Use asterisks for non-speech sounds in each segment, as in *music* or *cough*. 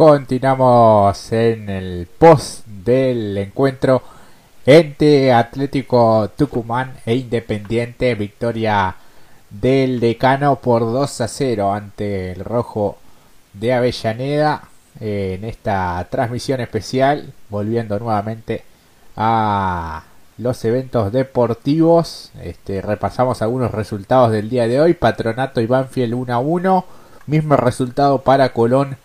Continuamos en el post del encuentro entre Atlético Tucumán e Independiente. Victoria del decano por 2 a 0 ante el rojo de Avellaneda en esta transmisión especial. Volviendo nuevamente a los eventos deportivos. Este, repasamos algunos resultados del día de hoy. Patronato y Banfield 1 a 1. Mismo resultado para Colón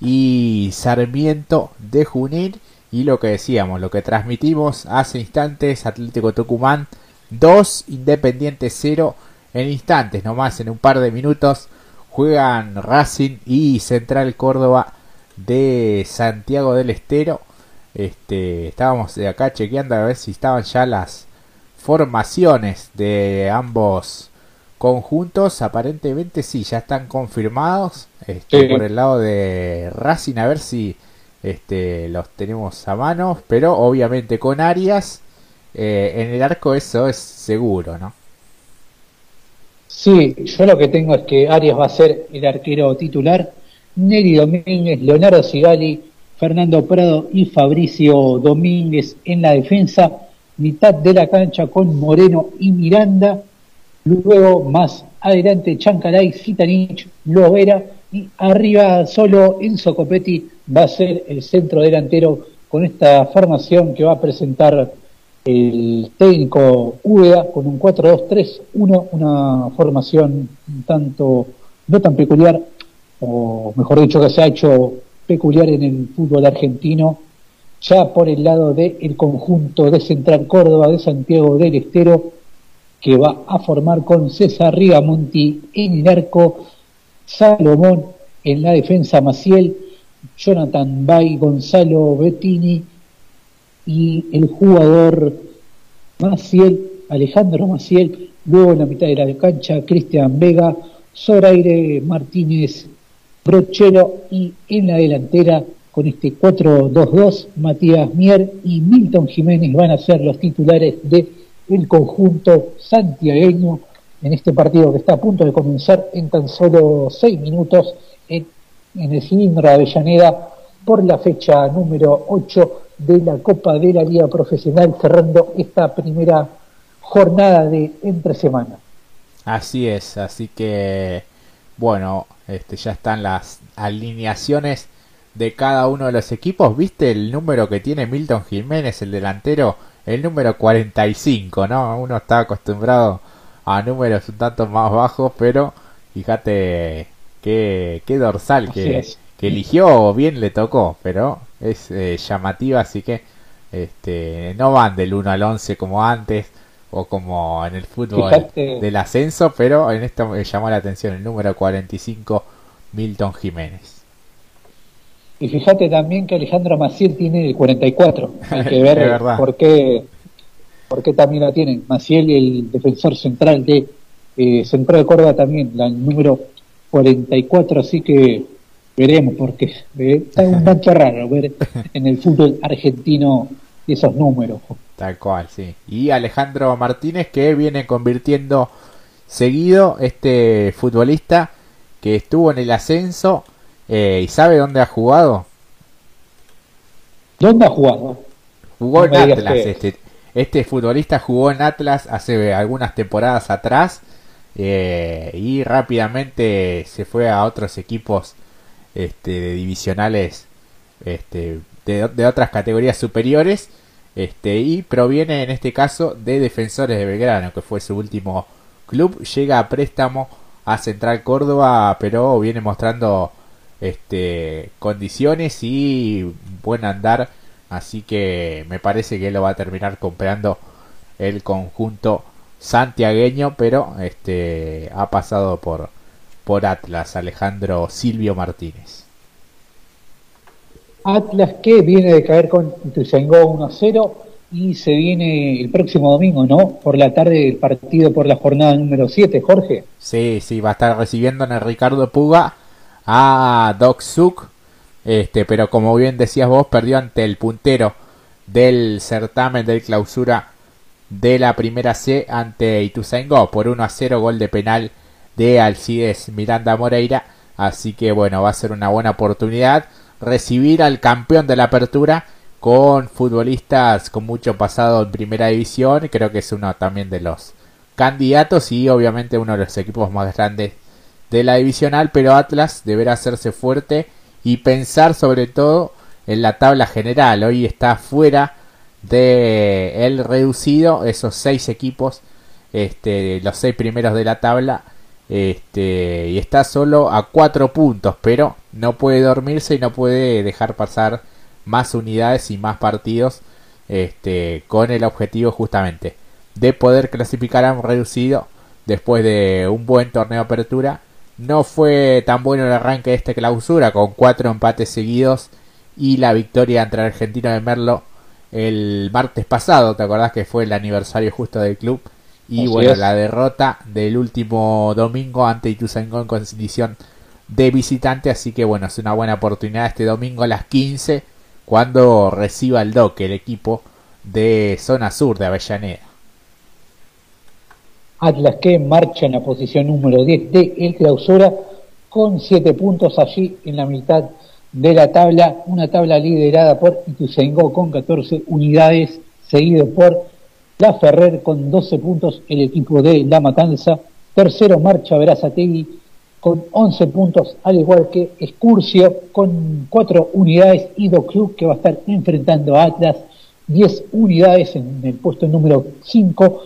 y Sarmiento de Junín. Y lo que decíamos, lo que transmitimos hace instantes, Atlético Tucumán 2, Independiente 0 en instantes, nomás en un par de minutos, juegan Racing y Central Córdoba de Santiago del Estero. Este, estábamos de acá chequeando a ver si estaban ya las formaciones de ambos conjuntos. Aparentemente sí, ya están confirmados. Este, Por el lado de Racing, a ver si este, los tenemos a mano. Pero obviamente con Arias eh, en el arco, eso es seguro, ¿no? Sí, yo lo que tengo es que Arias va a ser el arquero titular. Neri Domínguez, Leonardo Sigali, Fernando Prado y Fabricio Domínguez en la defensa. Mitad de la cancha con Moreno y Miranda luego más adelante Chancalay, Gitanich, Lovera y arriba solo Enzo Copetti va a ser el centro delantero con esta formación que va a presentar el técnico Úbeda con un 4-2-3-1, una formación tanto no tan peculiar, o mejor dicho que se ha hecho peculiar en el fútbol argentino, ya por el lado del conjunto de Central Córdoba, de Santiago del Estero, que va a formar con César Rigamonti en el arco, Salomón en la defensa Maciel, Jonathan Bay, Gonzalo Bettini y el jugador Maciel, Alejandro Maciel, luego en la mitad de la cancha Cristian Vega, Zoraire Martínez Brochero y en la delantera con este 4-2-2 Matías Mier y Milton Jiménez van a ser los titulares de el conjunto santiagueño en este partido que está a punto de comenzar en tan solo seis minutos en, el cilindro de Avellaneda por la fecha número 8 de la Copa de la Liga Profesional, cerrando esta primera jornada de entre semana. Así es, así que bueno, este, ya están las alineaciones de cada uno de los equipos. ¿Viste el número que tiene Milton Jiménez, el delantero? El número 45, ¿no? Uno está acostumbrado a números un tanto más bajos, pero fíjate qué, qué dorsal que, que, eligió, bien le tocó, pero es eh, llamativa, así que este, no van del 1 al 11 como antes o como en el fútbol del ascenso, pero en esto me llamó la atención el número 45, Milton Jiménez. Y fíjate también que Alejandro Maciel tiene el 44. Hay que *laughs* ver por qué, por qué también la tienen. Maciel, el defensor central de eh, Central de Córdoba también, la, el número 44, así que veremos porque eh, está un *laughs* tanto raro ver en el fútbol argentino esos números. Tal cual, sí. Y Alejandro Martínez que viene convirtiendo seguido este futbolista que estuvo en el ascenso eh, ¿Y sabe dónde ha jugado? ¿Dónde ha jugado? Jugó en Atlas. Este, este futbolista jugó en Atlas hace algunas temporadas atrás eh, y rápidamente se fue a otros equipos este, divisionales este, de, otras categorías superiores este, y proviene en este caso de Defensores de Belgrano, que fue su último club. Llega a préstamo a Central Córdoba, pero viene mostrando este, condiciones y buen andar. Así que me parece que lo va a terminar comprando el conjunto santiagueño, pero este ha pasado por, por Atlas, Alejandro Silvio Martínez. Atlas que viene de caer con Ituzaingó 1-0 y se viene el próximo domingo, ¿no? Por la tarde el partido por la jornada número 7, Jorge. Sí, sí, va a estar recibiendo en el Ricardo Puga a Doc Suk, este, pero como bien decías vos, perdió ante el puntero del certamen del clausura de la primera C ante Ituzaingó por 1 a 0 gol de penal de Alcides Miranda Moreira así que bueno va a ser una buena oportunidad recibir al campeón de la apertura con futbolistas con mucho pasado en primera división. Creo que es uno también de los candidatos y obviamente uno de los equipos más grandes de la divisional, pero Atlas deberá hacerse fuerte y pensar sobre todo en la tabla general. Hoy está fuera de el reducido, esos seis equipos, este, los seis primeros de la tabla, este, y está solo a cuatro puntos, pero no puede dormirse y no puede dejar pasar más unidades y más partidos, este, con el objetivo justamente de poder clasificar a un reducido después de un buen torneo de apertura. No fue tan bueno el arranque de esta clausura con cuatro empates seguidos y la victoria entre el argentino de Merlo el martes pasado, ¿te acordás que fue el aniversario justo del club? Y bueno, la derrota del último domingo ante Ituzaingó en condición de visitante, así que bueno, es una buena oportunidad este domingo a las 15 cuando reciba el DOC, el equipo de zona sur de Avellaneda. Atlas que marcha en la posición número 10 de el clausura con 7 puntos allí en la mitad de la tabla, una tabla liderada por Ituzaingó con 14 unidades, seguido por La Ferrer con 12 puntos, el equipo de La Matanza, tercero marcha Verazategui con 11 puntos, al igual que Escurcio con 4 unidades. Y Club que va a estar enfrentando a Atlas 10 unidades en el puesto número 5,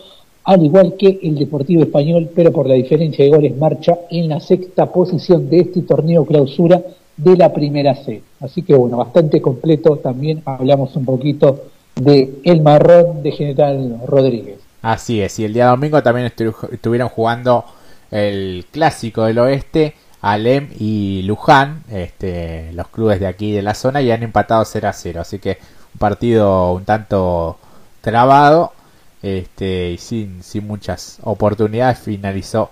al igual que el Deportivo Español, pero por la diferencia de goles marcha en la sexta posición de este torneo clausura de la primera C. Así que bueno, bastante completo. También hablamos un poquito de El Marrón de General Rodríguez. Así es, y el día domingo también estuvieron jugando el clásico del oeste, Alem y Luján, este, los clubes de aquí de la zona, y han empatado 0 a 0. Así que un partido un tanto trabado este, y sin, sin muchas oportunidades, finalizó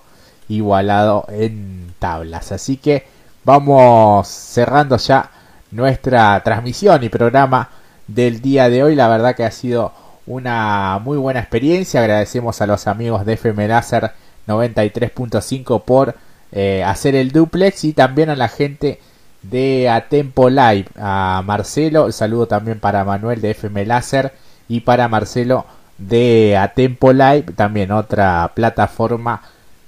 igualado en tablas. Así que vamos cerrando ya nuestra transmisión y programa del día de hoy. La verdad que ha sido una muy buena experiencia. Agradecemos a los amigos de FM Láser 93.5 por eh, hacer el duplex y también a la gente de Atempo Live, a Marcelo, el saludo también para Manuel de FM Láser y para Marcelo de Atempo Live, también otra plataforma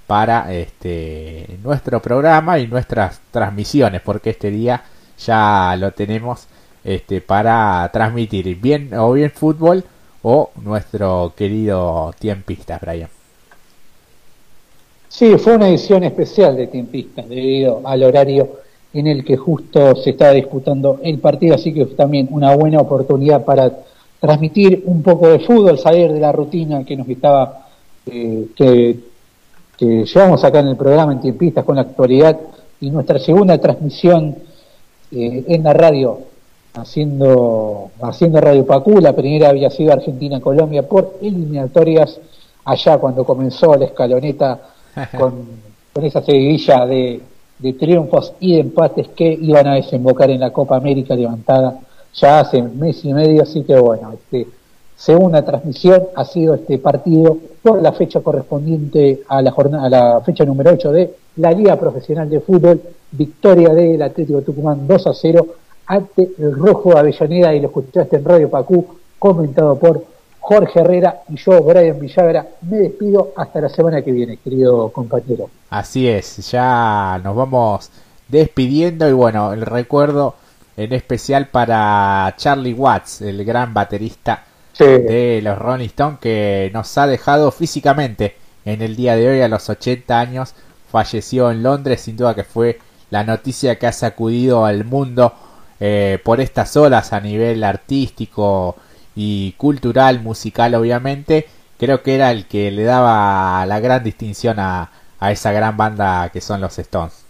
para este nuestro programa y nuestras transmisiones porque este día ya lo tenemos este para transmitir bien o bien fútbol o nuestro querido tiempista Brian. Sí, fue una edición especial de tiempistas debido al horario en el que justo se estaba disputando el partido, así que también una buena oportunidad para transmitir un poco de fútbol, salir de la rutina que nos estaba eh, que que llevamos acá en el programa en Tiempistas con la actualidad y nuestra segunda transmisión eh, en la radio, haciendo, haciendo Radio Pacú, la primera había sido Argentina-Colombia por eliminatorias allá cuando comenzó la escaloneta *laughs* con, esa seguidilla de, de triunfos y de empates que iban a desembocar en la Copa América levantada ya hace mes y medio, así que bueno, este, segunda transmisión ha sido este partido por la fecha correspondiente a la jornada, a la fecha número 8 de la Liga Profesional de Fútbol, victoria del Atlético Tucumán 2 a 0 ante el Rojo Avellaneda y lo escuchaste en Radio Pacú, comentado por Jorge Herrera y yo, Brian Villagra. Me despido hasta la semana que viene, querido compañero. Así es, ya nos vamos despidiendo y bueno, el recuerdo en especial para Charlie Watts, el gran baterista de los Rolling Stones que nos ha dejado físicamente en el día de hoy a los 80 años. Falleció en Londres, sin duda que fue la noticia que ha sacudido al mundo eh, por estas olas a nivel artístico y cultural, musical obviamente. Creo que era el que le daba la gran distinción a, a esa gran banda que son los Stones.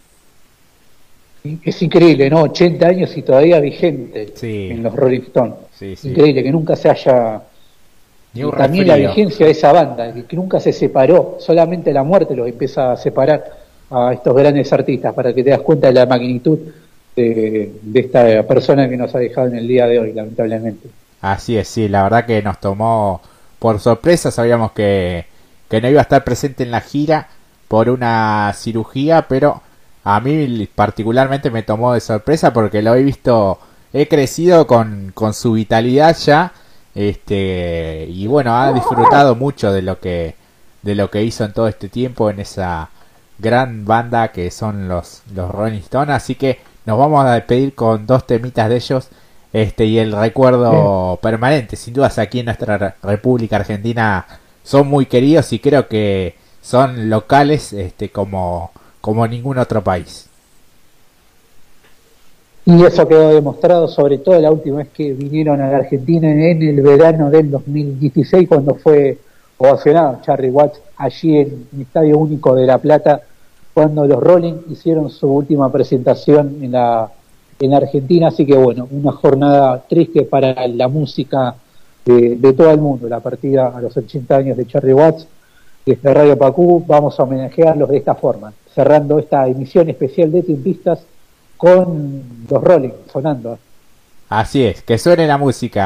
Es increíble, ¿no? 80 años y todavía vigente en los Rolling Stones. Increíble que nunca se haya. también la vigencia de esa banda, que, nunca se separó, solamente la muerte los empieza a separar a estos grandes artistas, para que te das cuenta de la magnitud de, esta persona que nos ha dejado en el día de hoy, lamentablemente. Así es, sí, la verdad que nos tomó por sorpresa, sabíamos que, que no iba a estar presente en la gira por una cirugía, pero a mí particularmente me tomó de sorpresa porque lo he visto, he crecido con, con su vitalidad ya, este, y bueno, ha disfrutado mucho de lo que, de lo que hizo en todo este tiempo en esa gran banda que son los, los Rolling Stones, así que nos vamos a despedir con dos temitas de ellos, este, y el recuerdo permanente, sin dudas aquí en nuestra República Argentina son muy queridos y creo que son locales, este, como como ningún otro país. Y eso quedó demostrado sobre todo la última vez que vinieron a la Argentina en el verano del 2016 cuando fue ovacionado Charlie Watts allí en el Estadio Único de La Plata cuando los Rolling hicieron su última presentación en la en Argentina, así que bueno, una jornada triste para la música de, de todo el mundo, la partida a los 80 años de Charlie Watts desde Radio Pacú vamos a homenajearlos de esta forma, cerrando esta emisión especial de Timpistas con los Rolling sonando. Así es, que suene la música.